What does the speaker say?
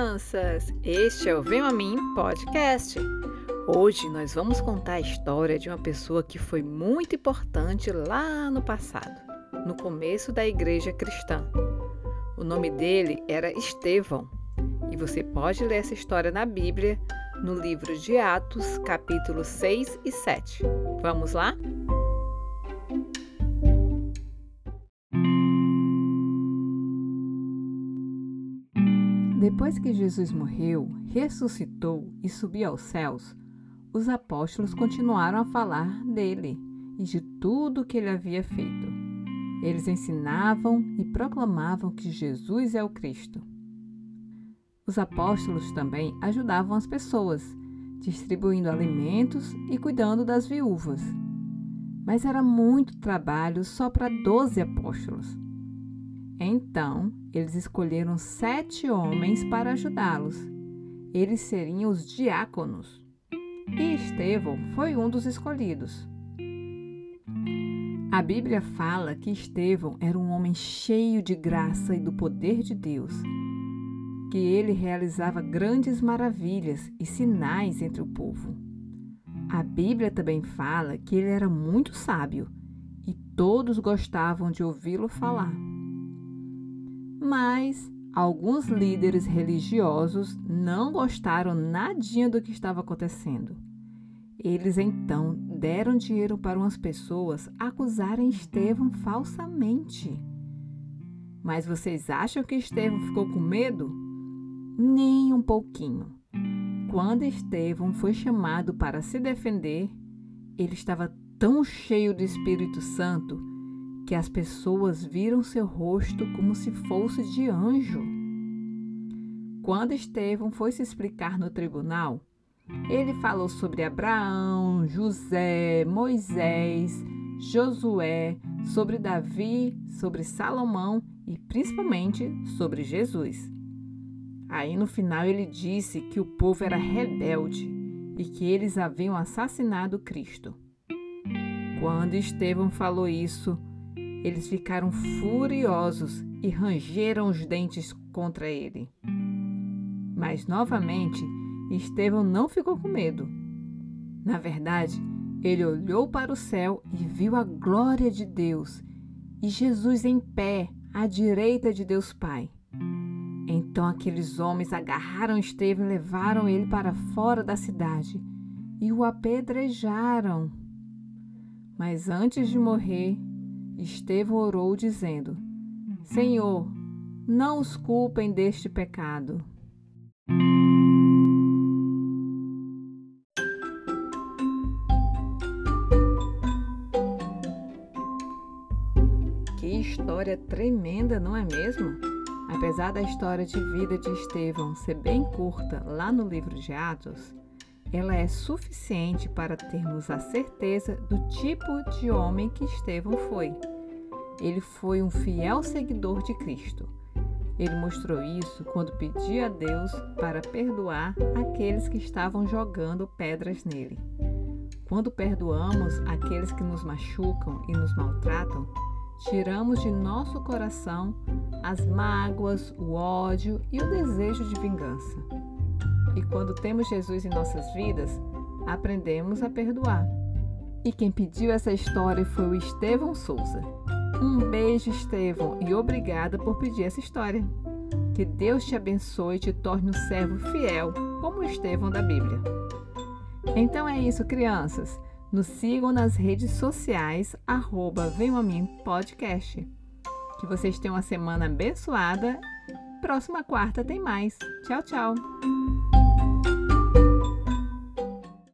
crianças! Este é o Vem a Mim Podcast. Hoje nós vamos contar a história de uma pessoa que foi muito importante lá no passado, no começo da igreja cristã. O nome dele era Estevão e você pode ler essa história na Bíblia, no livro de Atos, capítulos 6 e 7. Vamos lá? Depois que Jesus morreu, ressuscitou e subiu aos céus, os apóstolos continuaram a falar dele e de tudo o que ele havia feito. Eles ensinavam e proclamavam que Jesus é o Cristo. Os apóstolos também ajudavam as pessoas, distribuindo alimentos e cuidando das viúvas. Mas era muito trabalho só para doze apóstolos. Então, eles escolheram sete homens para ajudá-los. Eles seriam os diáconos. E Estevão foi um dos escolhidos. A Bíblia fala que Estevão era um homem cheio de graça e do poder de Deus, que ele realizava grandes maravilhas e sinais entre o povo. A Bíblia também fala que ele era muito sábio e todos gostavam de ouvi-lo falar. Mas alguns líderes religiosos não gostaram nadinha do que estava acontecendo. Eles então deram dinheiro para umas pessoas acusarem Estevão falsamente. Mas vocês acham que Estevão ficou com medo? Nem um pouquinho. Quando Estevão foi chamado para se defender, ele estava tão cheio do Espírito Santo que as pessoas viram seu rosto como se fosse de anjo. Quando Estevão foi se explicar no tribunal, ele falou sobre Abraão, José, Moisés, Josué, sobre Davi, sobre Salomão e principalmente sobre Jesus. Aí no final ele disse que o povo era rebelde e que eles haviam assassinado Cristo. Quando Estevão falou isso, eles ficaram furiosos e rangeram os dentes contra ele. Mas novamente, Estevão não ficou com medo. Na verdade, ele olhou para o céu e viu a glória de Deus e Jesus em pé à direita de Deus Pai. Então aqueles homens agarraram Estevão e levaram ele para fora da cidade e o apedrejaram. Mas antes de morrer, Estevão orou, dizendo: Senhor, não os culpem deste pecado. Que história tremenda, não é mesmo? Apesar da história de vida de Estevão ser bem curta lá no livro de Atos, ela é suficiente para termos a certeza do tipo de homem que Estevão foi. Ele foi um fiel seguidor de Cristo. Ele mostrou isso quando pedia a Deus para perdoar aqueles que estavam jogando pedras nele. Quando perdoamos aqueles que nos machucam e nos maltratam, tiramos de nosso coração as mágoas, o ódio e o desejo de vingança. E quando temos Jesus em nossas vidas, aprendemos a perdoar. E quem pediu essa história foi o Estevão Souza. Um beijo, Estevão, e obrigada por pedir essa história. Que Deus te abençoe e te torne um servo fiel, como o Estevão da Bíblia. Então é isso, crianças. Nos sigam nas redes sociais, arroba Venham a Mim Podcast. Que vocês tenham uma semana abençoada. Próxima quarta tem mais. Tchau, tchau.